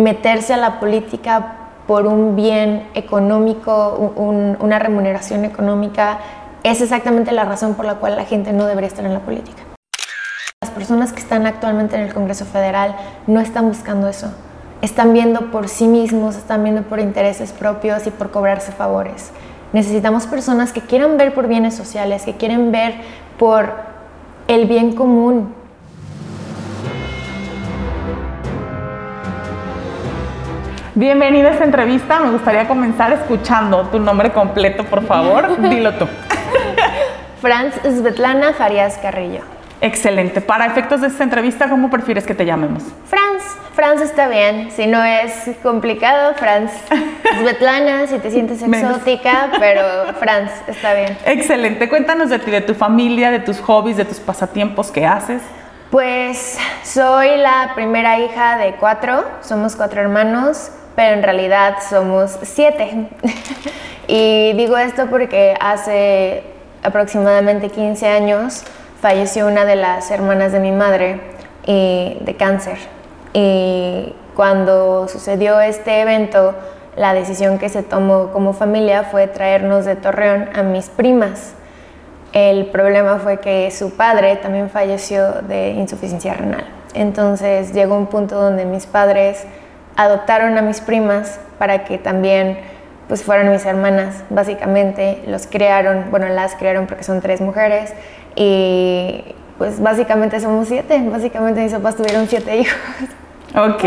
meterse a la política por un bien económico, una remuneración económica, es exactamente la razón por la cual la gente no debería estar en la política. Las personas que están actualmente en el Congreso Federal no están buscando eso. Están viendo por sí mismos, están viendo por intereses propios y por cobrarse favores. Necesitamos personas que quieran ver por bienes sociales, que quieren ver por el bien común, Bienvenida a esta entrevista. Me gustaría comenzar escuchando tu nombre completo, por favor. Dilo tú. Franz Svetlana Farias Carrillo. Excelente. Para efectos de esta entrevista, ¿cómo prefieres que te llamemos? Franz. Franz está bien. Si no es complicado, Franz. Svetlana, si te sientes exótica, pero Franz está bien. Excelente. Cuéntanos de ti, de tu familia, de tus hobbies, de tus pasatiempos que haces. Pues soy la primera hija de cuatro. Somos cuatro hermanos pero en realidad somos siete. y digo esto porque hace aproximadamente 15 años falleció una de las hermanas de mi madre de cáncer. Y cuando sucedió este evento, la decisión que se tomó como familia fue traernos de Torreón a mis primas. El problema fue que su padre también falleció de insuficiencia renal. Entonces llegó un punto donde mis padres adoptaron a mis primas para que también pues fueran mis hermanas, básicamente los crearon, bueno, las crearon porque son tres mujeres y pues básicamente somos siete, básicamente mis papás tuvieron siete hijos. Ok.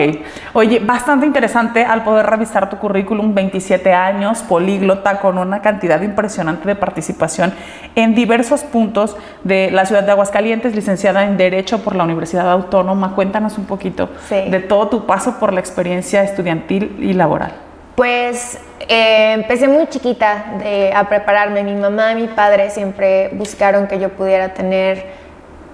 Oye, bastante interesante al poder revisar tu currículum, 27 años, políglota, con una cantidad impresionante de participación en diversos puntos de la ciudad de Aguascalientes, licenciada en Derecho por la Universidad Autónoma. Cuéntanos un poquito de todo tu paso por la experiencia estudiantil y laboral. Pues eh, empecé muy chiquita a prepararme. Mi mamá y mi padre siempre buscaron que yo pudiera tener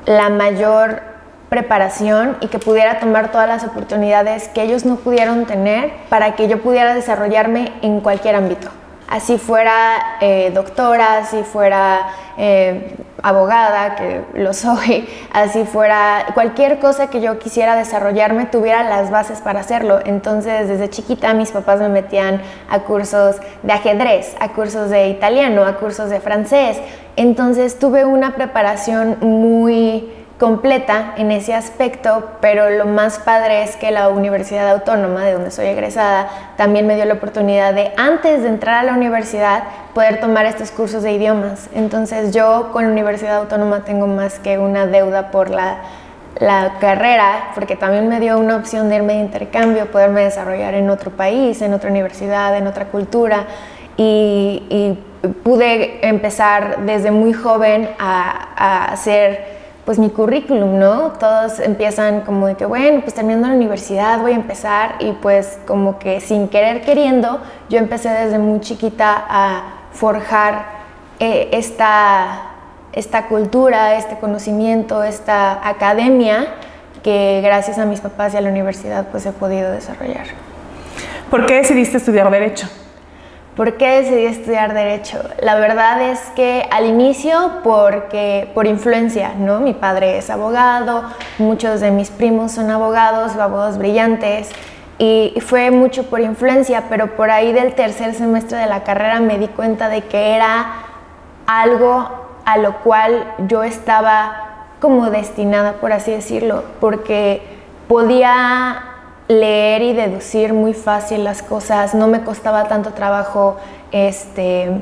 la mayor preparación y que pudiera tomar todas las oportunidades que ellos no pudieron tener para que yo pudiera desarrollarme en cualquier ámbito. Así fuera eh, doctora, así fuera eh, abogada, que lo soy, así fuera cualquier cosa que yo quisiera desarrollarme, tuviera las bases para hacerlo. Entonces, desde chiquita mis papás me metían a cursos de ajedrez, a cursos de italiano, a cursos de francés. Entonces, tuve una preparación muy completa en ese aspecto, pero lo más padre es que la Universidad Autónoma, de donde soy egresada, también me dio la oportunidad de, antes de entrar a la universidad, poder tomar estos cursos de idiomas. Entonces yo con la Universidad Autónoma tengo más que una deuda por la, carrera, porque también me dio una opción de irme de intercambio, poderme desarrollar en otro país, en otra universidad, en otra cultura. Y, pude empezar desde muy joven a, a hacer pues mi currículum, ¿no? Todos empiezan como de que, bueno, pues terminando la universidad voy a empezar y pues como que sin querer queriendo, yo empecé desde muy chiquita a forjar eh, esta, esta cultura, este conocimiento, esta academia que gracias a mis papás y a la universidad pues he podido desarrollar. ¿Por qué decidiste estudiar Derecho? ¿Por qué decidí estudiar Derecho? La verdad es que al inicio porque, por influencia, ¿no? Mi padre es abogado, muchos de mis primos son abogados, abogados brillantes, y fue mucho por influencia, pero por ahí del tercer semestre de la carrera me di cuenta de que era algo a lo cual yo estaba como destinada, por así decirlo, porque podía leer y deducir muy fácil las cosas, no me costaba tanto trabajo este,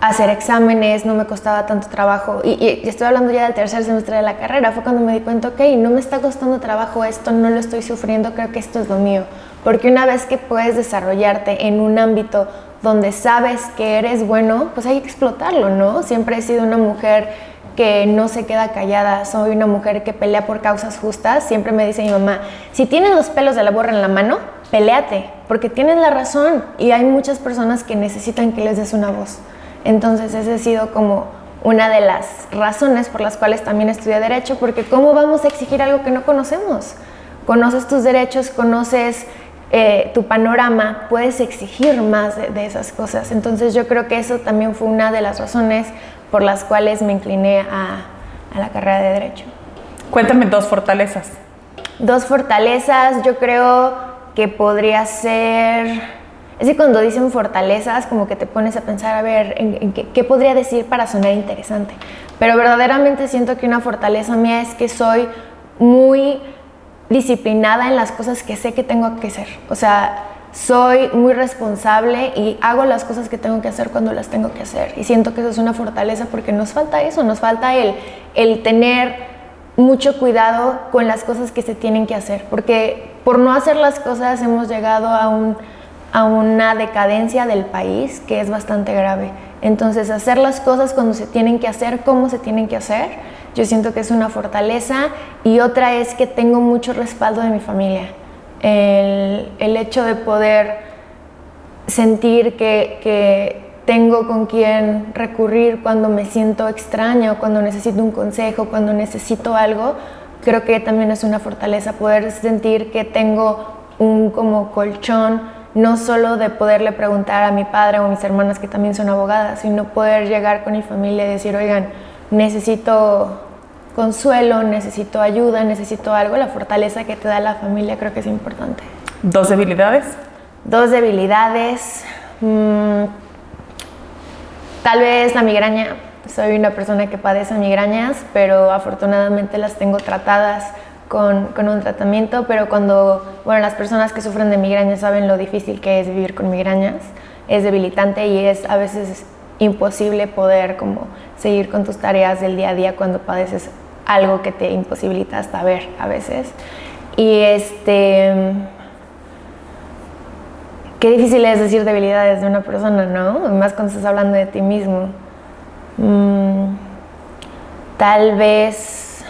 hacer exámenes, no me costaba tanto trabajo, y, estoy hablando ya del tercer semestre de la carrera, fue cuando me di cuenta, ok, no me está costando trabajo esto, no lo estoy sufriendo, creo que esto es lo mío, porque una vez que puedes desarrollarte en un ámbito donde sabes que eres bueno, pues hay que explotarlo, ¿no? Siempre he sido una mujer que no se queda callada, soy una mujer que pelea por causas justas. Siempre me dice mi mamá, si tienes los pelos de la borra en la mano, peleate, porque tienes la razón y hay muchas personas que necesitan que les des una voz. Entonces esa ha sido como una de las razones por las cuales también estudié derecho, porque ¿cómo vamos a exigir algo que no conocemos? Conoces tus derechos, conoces eh, tu panorama, puedes exigir más de, de esas cosas. Entonces yo creo que eso también fue una de las razones por las cuales me incliné a, la carrera de Derecho. Cuéntame dos fortalezas. Dos fortalezas, yo creo que podría ser... Es que cuando dicen fortalezas, como que te pones a pensar, a ver, ¿en, qué, qué, podría decir para sonar interesante? Pero verdaderamente siento que una fortaleza mía es que soy muy disciplinada en las cosas que sé que tengo que hacer. O sea, soy muy responsable y hago las cosas que tengo que hacer cuando las tengo que hacer. Y siento que eso es una fortaleza porque nos falta eso, nos falta el, el tener mucho cuidado con las cosas que se tienen que hacer. Porque por no hacer las cosas hemos llegado a, un, a una decadencia del país que es bastante grave. Entonces, hacer las cosas cuando se tienen que hacer, cómo se tienen que hacer, yo siento que es una fortaleza. Y otra es que tengo mucho respaldo de mi familia el, hecho de poder sentir que, tengo con quien recurrir cuando me siento extraña o cuando necesito un consejo, cuando necesito algo, creo que también es una fortaleza poder sentir que tengo un como colchón, no solo de poderle preguntar a mi padre o a mis hermanas que también son abogadas, sino poder llegar con mi familia y decir, oigan, necesito consuelo, necesito ayuda, necesito algo, la fortaleza que te da la familia creo que es importante. ¿Dos debilidades? Dos debilidades. Mm, tal vez la migraña. Soy una persona que padece migrañas, pero afortunadamente las tengo tratadas con, con, un tratamiento, pero cuando, bueno, las personas que sufren de migrañas saben lo difícil que es vivir con migrañas, es debilitante y es a veces imposible poder como seguir con tus tareas del día a día cuando padeces algo que te imposibilita hasta ver a veces. Y este. Qué difícil es decir debilidades de una persona, ¿no? Más cuando estás hablando de ti mismo. Mm, tal vez.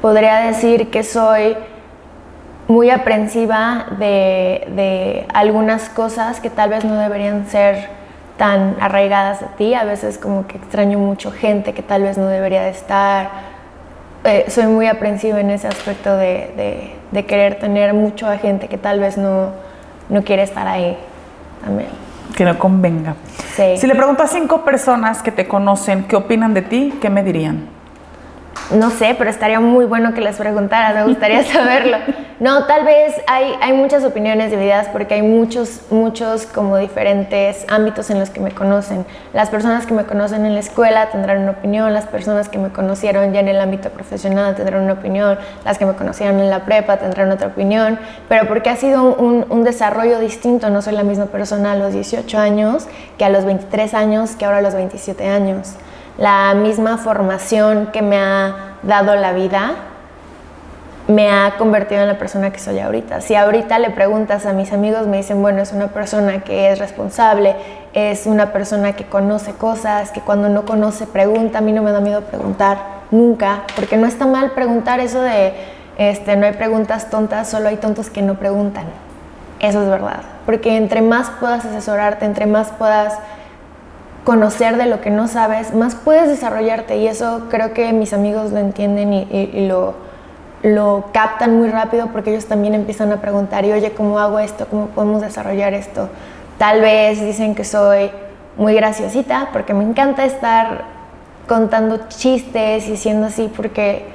Podría decir que soy muy aprensiva de, de algunas cosas que tal vez no deberían ser tan arraigadas a ti. A veces como que extraño mucho gente que tal vez no debería de estar. Eh, soy muy aprensiva en ese aspecto de, de, querer tener mucho a gente que tal vez no, no quiere estar ahí también. Que no convenga. Si le pregunto a cinco personas que te conocen qué opinan de ti, ¿qué me dirían? No sé, pero estaría muy bueno que les preguntara, me gustaría saberlo. No, tal vez hay, hay muchas opiniones divididas porque hay muchos, muchos como diferentes ámbitos en los que me conocen. Las personas que me conocen en la escuela tendrán una opinión, las personas que me conocieron ya en el ámbito profesional tendrán una opinión, las que me conocieron en la prepa tendrán otra opinión, pero porque ha sido un, un desarrollo distinto, no soy la misma persona a los 18 años que a los 23 años que ahora a los 27 años la misma formación que me ha dado la vida me ha convertido en la persona que soy ahorita. Si ahorita le preguntas a mis amigos, me dicen, bueno, es una persona que es responsable, es una persona que conoce cosas, que cuando no conoce pregunta, a mí no me da miedo preguntar, nunca, porque no está mal preguntar eso de, este, no hay preguntas tontas, solo hay tontos que no preguntan. Eso es verdad, porque entre más puedas asesorarte, entre más puedas conocer de lo que no sabes, más puedes desarrollarte y eso creo que mis amigos lo entienden y, lo, lo, captan muy rápido porque ellos también empiezan a preguntar y oye, ¿cómo hago esto? ¿Cómo podemos desarrollar esto? Tal vez dicen que soy muy graciosita porque me encanta estar contando chistes y siendo así porque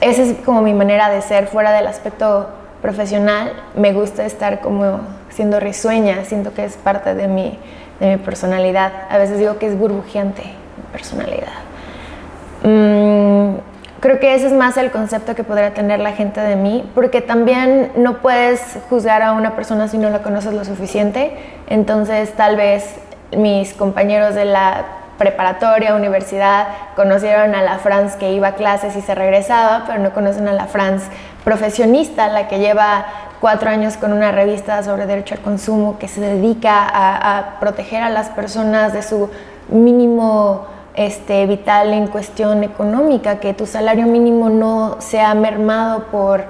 esa es como mi manera de ser fuera del aspecto profesional. Me gusta estar como siendo risueña, siento que es parte de mi de mi personalidad. A veces digo que es burbujeante mi personalidad. Mm, creo que ese es más el concepto que podría tener la gente de mí, porque también no puedes juzgar a una persona si no la conoces lo suficiente. Entonces, tal vez mis compañeros de la preparatoria, universidad, conocieron a la Franz que iba a clases y se regresaba, pero no conocen a la Franz profesionista, la que lleva cuatro años con una revista sobre derecho al consumo que se dedica a, proteger a las personas de su mínimo este, vital en cuestión económica, que tu salario mínimo no sea mermado por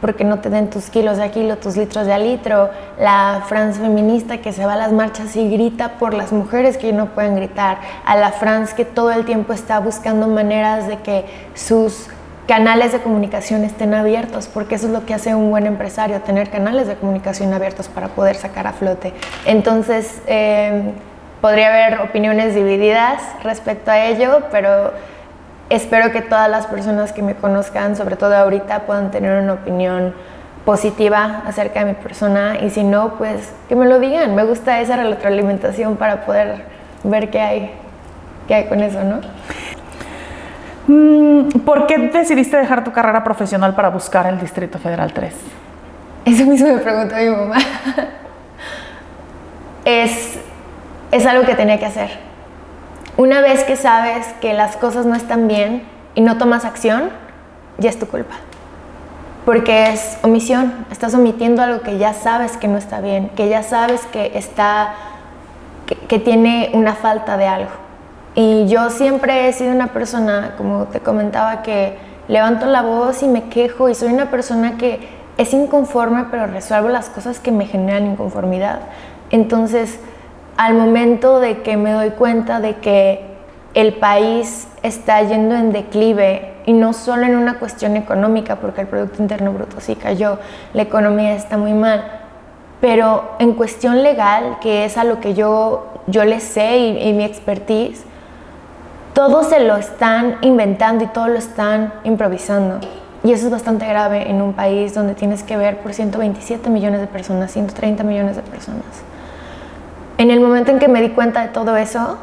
porque no te den tus kilos de a kilo, tus litros de a litro, la France feminista que se va a las marchas y grita por las mujeres que no pueden gritar, a la France que todo el tiempo está buscando maneras de que sus canales de comunicación estén abiertos, porque eso es lo que hace un buen empresario, tener canales de comunicación abiertos para poder sacar a flote. Entonces, em, podría haber opiniones divididas respecto a ello, pero espero que todas las personas que me conozcan, sobre todo ahorita, puedan tener una opinión positiva acerca de mi persona y si no, pues que me lo digan. Me gusta esa retroalimentación para poder ver qué hay, qué hay con eso, ¿no? Mm, ¿Por qué decidiste dejar tu carrera profesional para buscar el Distrito Federal 3? Eso mismo me preguntó mi mamá. es, es algo que tenía que hacer. Una vez que sabes que las cosas no están bien y no tomas acción, ya es tu culpa. Porque es omisión, estás omitiendo algo que ya sabes que no está bien, que ya sabes que está, que, que tiene una falta de algo. Y yo siempre he sido una persona, como te comentaba, que levanto la voz y me quejo y soy una persona que es inconforme, pero resuelvo las cosas que me generan inconformidad. Entonces, al momento de que me doy cuenta de que el país está yendo en declive y no solo en una cuestión económica, porque el Producto Interno Bruto sí cayó, la economía está muy mal, pero en cuestión legal, que es a lo que yo, yo le sé y, y mi expertise, todo se lo están inventando y todo lo están improvisando. Y eso es bastante grave en un país donde tienes que ver por 127 millones de personas, 130 millones de personas. En el momento en que me di cuenta de todo eso,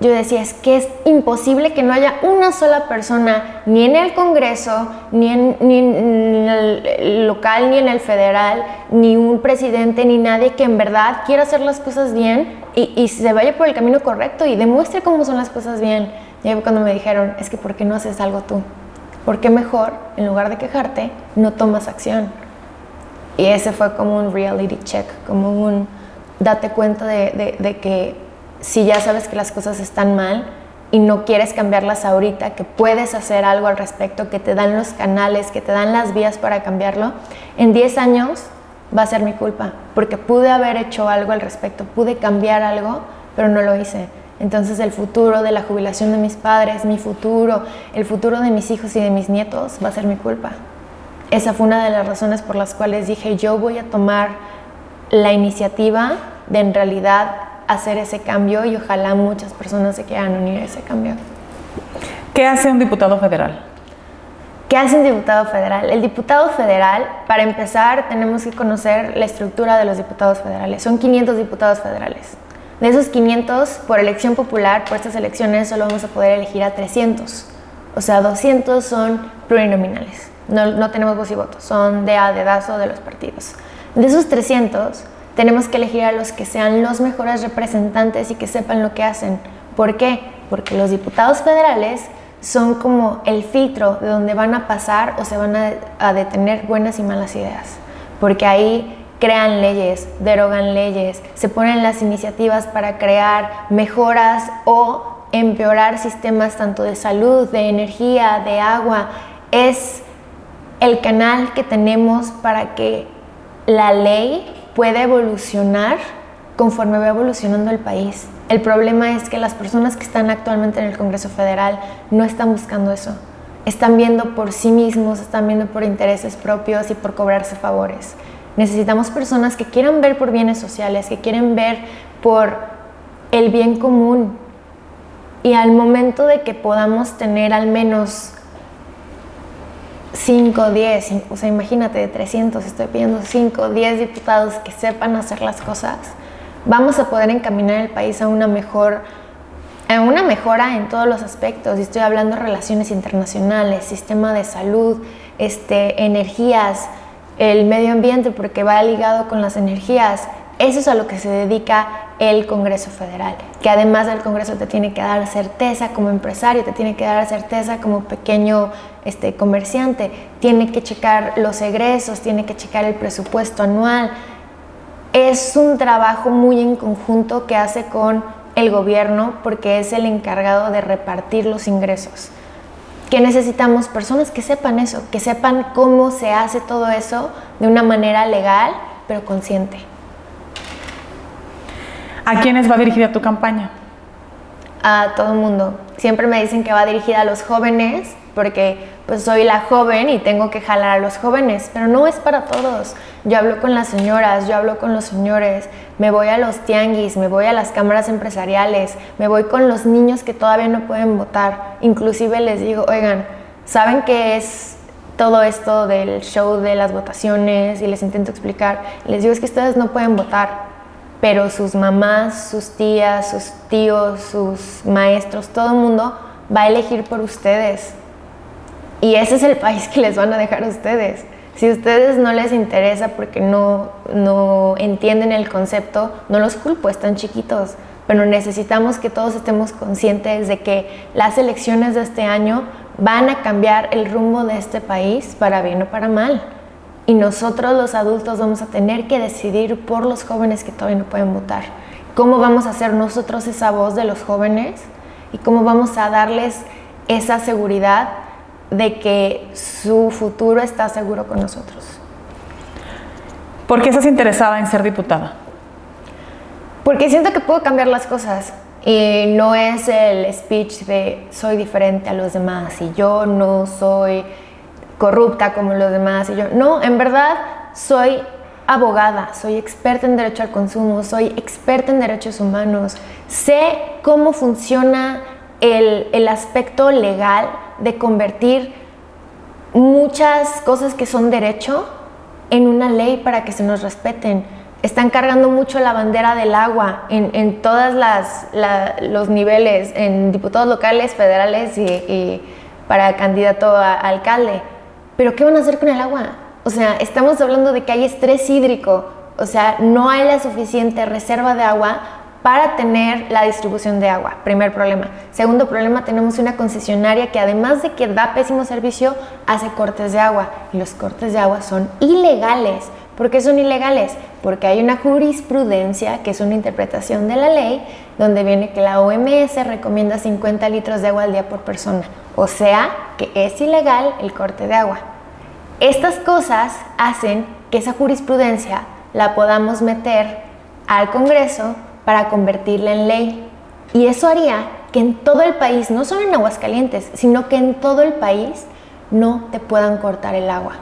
yo decía, es que es imposible que no haya una sola persona, ni en el Congreso, ni en, ni en, el local, ni en el federal, ni un presidente, ni nadie que en verdad quiera hacer las cosas bien y, y se vaya por el camino correcto y demuestre cómo son las cosas bien. Y ahí cuando me dijeron, es que ¿por qué no haces algo tú? ¿Por qué mejor, en lugar de quejarte, no tomas acción? Y ese fue como un reality check, como un date cuenta de, de, que si ya sabes que las cosas están mal y no quieres cambiarlas ahorita, que puedes hacer algo al respecto, que te dan los canales, que te dan las vías para cambiarlo, en 10 años va a ser mi culpa, porque pude haber hecho algo al respecto, pude cambiar algo, pero no lo hice. Entonces el futuro de la jubilación de mis padres, mi futuro, el futuro de mis hijos y de mis nietos va a ser mi culpa. Esa fue una de las razones por las cuales dije yo voy a tomar la iniciativa de en realidad hacer ese cambio y ojalá muchas personas se quieran unir a ese cambio. ¿Qué hace un diputado federal? ¿Qué hace un diputado federal? El diputado federal, para empezar, tenemos que conocer la estructura de los diputados federales. Son 500 diputados federales. De esos 500, por elección popular, por estas elecciones, solo vamos a poder elegir a 300. O sea, 200 son plurinominales. No, no tenemos voz y voto, son de a dedazo de los partidos. De esos 300, tenemos que elegir a los que sean los mejores representantes y que sepan lo que hacen. ¿Por qué? Porque los diputados federales son como el filtro de donde van a pasar o se van a, detener buenas y malas ideas. Porque ahí crean leyes, derogan leyes, se ponen las iniciativas para crear mejoras o empeorar sistemas tanto de salud, de energía, de agua. Es el canal que tenemos para que la ley pueda evolucionar conforme va evolucionando el país. El problema es que las personas que están actualmente en el Congreso Federal no están buscando eso. Están viendo por sí mismos, están viendo por intereses propios y por cobrarse favores. Necesitamos personas que quieran ver por bienes sociales, que quieren ver por el bien común. Y al momento de que podamos tener al menos 5, 10, o sea, imagínate de 300, estoy pidiendo 5, 10 diputados que sepan hacer las cosas, vamos a poder encaminar el país a una mejor a una mejora en todos los aspectos. Y estoy hablando de relaciones internacionales, sistema de salud, este, energías, el medio ambiente, porque va ligado con las energías. Eso es a lo que se dedica el Congreso Federal, que además del Congreso te tiene que dar certeza como empresario, te tiene que dar certeza como pequeño este, comerciante, tiene que checar los egresos, tiene que checar el presupuesto anual. Es un trabajo muy en conjunto que hace con el gobierno porque es el encargado de repartir los ingresos. ¿Qué necesitamos? Personas que sepan eso, que sepan cómo se hace todo eso de una manera legal, pero consciente. ¿A quiénes va dirigida tu campaña? A todo el mundo. Siempre me dicen que va dirigida a los jóvenes, porque pues soy la joven y tengo que jalar a los jóvenes, pero no es para todos. Yo hablo con las señoras, yo hablo con los señores, me voy a los tianguis, me voy a las cámaras empresariales, me voy con los niños que todavía no pueden votar. Inclusive les digo, oigan, ¿saben qué es todo esto del show de las votaciones? Y les intento explicar. Les digo, es que ustedes no pueden votar, pero sus mamás, sus tías, sus tíos, sus maestros, todo el mundo va a elegir por ustedes y ese es el país que les van a dejar a ustedes. Si a ustedes no les interesa porque no, no entienden el concepto, no los culpo, están chiquitos. Pero necesitamos que todos estemos conscientes de que las elecciones de este año van a cambiar el rumbo de este país para bien o para mal. Y nosotros los adultos vamos a tener que decidir por los jóvenes que todavía no pueden votar. ¿Cómo vamos a hacer nosotros esa voz de los jóvenes? ¿Y cómo vamos a darles esa seguridad de que su futuro está seguro con nosotros. ¿Por qué estás interesada en ser diputada? Porque siento que puedo cambiar las cosas y no es el speech de soy diferente a los demás y yo no soy corrupta como los demás y yo no, en verdad soy abogada, soy experta en derecho al consumo, soy experta en derechos humanos, sé cómo funciona el, el aspecto legal de convertir muchas cosas que son derecho en una ley para que se nos respeten. Están cargando mucho la bandera del agua en, en todos los niveles, en diputados locales, federales y, para candidato a, a alcalde. Pero ¿qué van a hacer con el agua? O sea, estamos hablando de que hay estrés hídrico, o sea, no hay la suficiente reserva de agua para tener la distribución de agua. Primer problema. Segundo problema, tenemos una concesionaria que además de que da pésimo servicio, hace cortes de agua. Y los cortes de agua son ilegales. ¿Por qué son ilegales? Porque hay una jurisprudencia, que es una interpretación de la ley, donde viene que la OMS recomienda 50 litros de agua al día por persona. O sea, que es ilegal el corte de agua. Estas cosas hacen que esa jurisprudencia la podamos meter al Congreso para convertirla en ley. Y eso haría que en todo el país, no solo en Aguascalientes, sino que en todo el país no te puedan cortar el agua.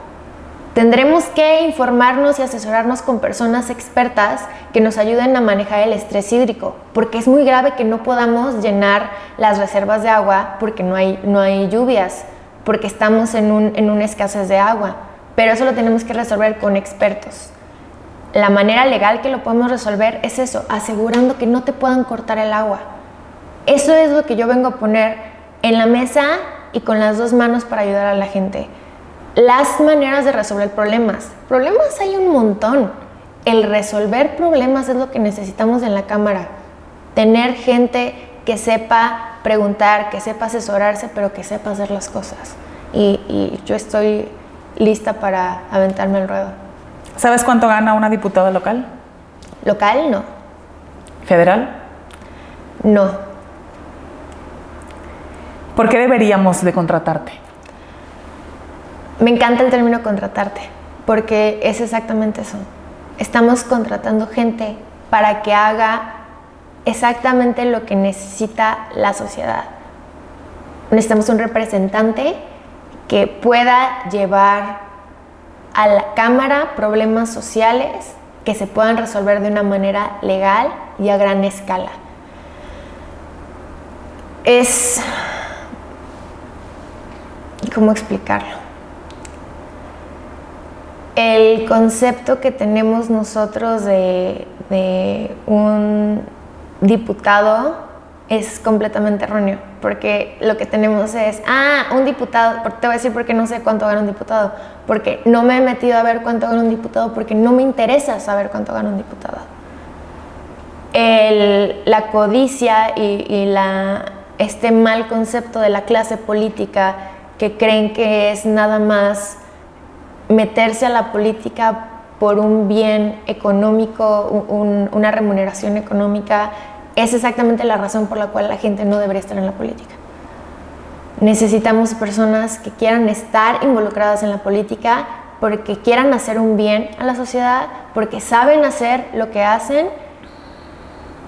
Tendremos que informarnos y asesorarnos con personas expertas que nos ayuden a manejar el estrés hídrico, porque es muy grave que no podamos llenar las reservas de agua porque no hay, no hay lluvias, porque estamos en, un, en una escasez de agua. Pero eso lo tenemos que resolver con expertos la manera legal que lo podemos resolver es eso, asegurando que no te puedan cortar el agua. Eso es lo que yo vengo a poner en la mesa y con las dos manos para ayudar a la gente. Las maneras de resolver problemas. Problemas hay un montón. El resolver problemas es lo que necesitamos en la Cámara. Tener gente que sepa preguntar, que sepa asesorarse, pero que sepa hacer las cosas. Y, yo estoy lista para aventarme el ruedo. ¿Sabes cuánto gana una diputada local? Local, no. ¿Federal? No. ¿Por qué deberíamos de contratarte? Me encanta el término contratarte, porque es exactamente eso. Estamos contratando gente para que haga exactamente lo que necesita la sociedad. Necesitamos un representante que pueda llevar a la Cámara problemas sociales que se puedan resolver de una manera legal y a gran escala. Es... ¿Cómo explicarlo? El concepto que tenemos nosotros de, de un diputado es completamente erróneo, porque lo que tenemos es, ah, un diputado, te voy a decir porque no sé cuánto gana un diputado, porque no me he metido a ver cuánto gana un diputado, porque no me interesa saber cuánto gana un diputado. la codicia y, la, este mal concepto de la clase política que creen que es nada más meterse a la política por un bien económico, una remuneración económica, es exactamente la razón por la cual la gente no debería estar en la política. Necesitamos personas que quieran estar involucradas en la política porque quieran hacer un bien a la sociedad, porque saben hacer lo que hacen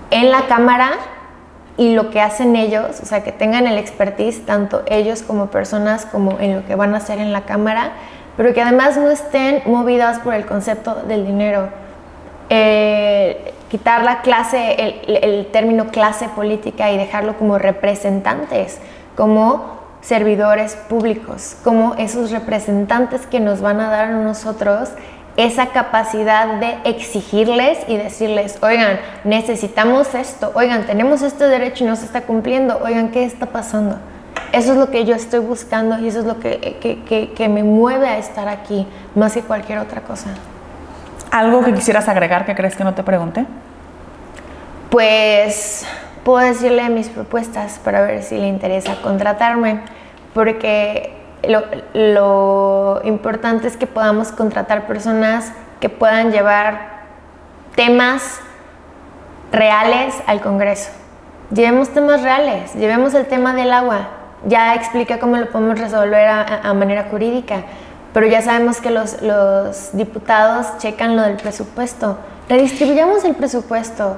en la Cámara y lo que hacen ellos, o sea, que tengan el expertise, tanto ellos como personas, como en lo que van a hacer en la cámara, pero que además no estén movidas por el concepto del dinero. Eh, quitar la clase, el, término clase política y dejarlo como representantes, como servidores públicos, como esos representantes que nos van a dar a nosotros esa capacidad de exigirles y decirles, oigan, necesitamos esto, oigan, tenemos este derecho y no se está cumpliendo, oigan, ¿qué está pasando? Eso es lo que yo estoy buscando y eso es lo que, que, que, me mueve a estar aquí, más que cualquier otra cosa. ¿Algo que quisieras agregar que crees que no te pregunte? Pues puedo decirle mis propuestas para ver si le interesa contratarme, porque lo, importante es que podamos contratar personas que puedan llevar temas reales al Congreso. Llevemos temas reales, llevemos el tema del agua. Ya explica cómo lo podemos resolver a, manera jurídica, pero ya sabemos que los, los diputados checan lo del presupuesto. Redistribuyamos el presupuesto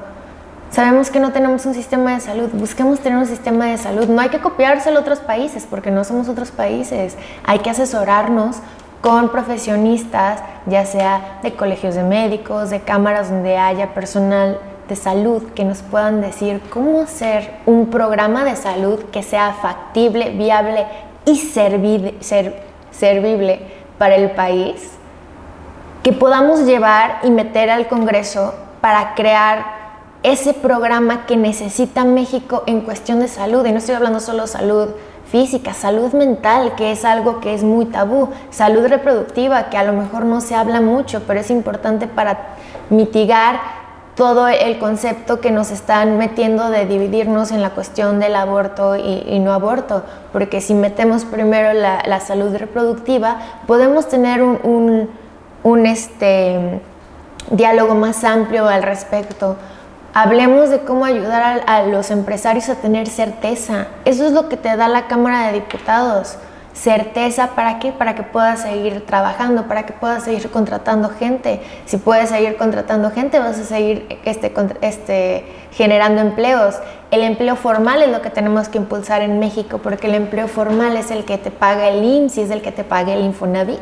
Sabemos que no tenemos un sistema de salud, busquemos tener un sistema de salud. No hay que copiárselo a otros países porque no somos otros países. Hay que asesorarnos con profesionistas, ya sea de colegios de médicos, de cámaras donde haya personal de salud que nos puedan decir cómo hacer un programa de salud que sea factible, viable y servible para el país, que podamos llevar y meter al Congreso para crear ese programa que necesita México en cuestión de salud. Y no estoy hablando solo de salud física, salud mental, que es algo que es muy tabú, salud reproductiva, que a lo mejor no se habla mucho, pero es importante para mitigar todo el concepto que nos están metiendo de dividirnos en la cuestión del aborto y, no aborto, porque si metemos primero la, salud reproductiva, podemos tener un, un este, diálogo más amplio al respecto. Hablemos de cómo ayudar a, los empresarios a tener certeza. Eso es lo que te da la Cámara de Diputados. Certeza, ¿para qué? Para que puedas seguir trabajando, para que puedas seguir contratando gente. Si puedes seguir contratando gente, vas a seguir este, este, generando empleos. El empleo formal es lo que tenemos que impulsar en México, porque el empleo formal es el que te paga el IMSS es el que te paga el Infonavit.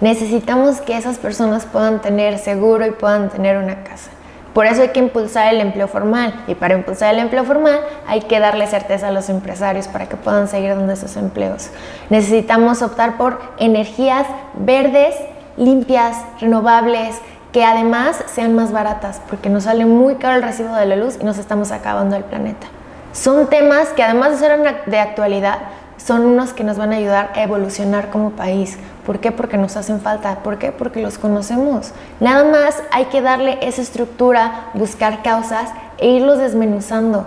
Necesitamos que esas personas puedan tener seguro y puedan tener una casa. Por eso hay que impulsar el empleo formal y para impulsar el empleo formal hay que darle certeza a los empresarios para que puedan seguir dando esos empleos. Necesitamos optar por energías verdes, limpias, renovables, que además sean más baratas, porque nos sale muy caro el recibo de la luz y nos estamos acabando el planeta. Son temas que además de ser de actualidad, son unos que nos van a ayudar a evolucionar como país. ¿Por qué? Porque nos hacen falta. ¿Por qué? Porque los conocemos. Nada más hay que darle esa estructura, buscar causas e irlos desmenuzando.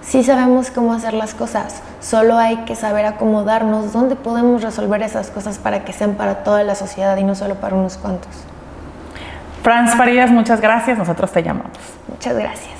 Sí sabemos cómo hacer las cosas, solo hay que saber acomodarnos dónde podemos resolver esas cosas para que sean para toda la sociedad y no solo para unos cuantos. Franz Farías, muchas gracias, nosotros te llamamos. Muchas gracias.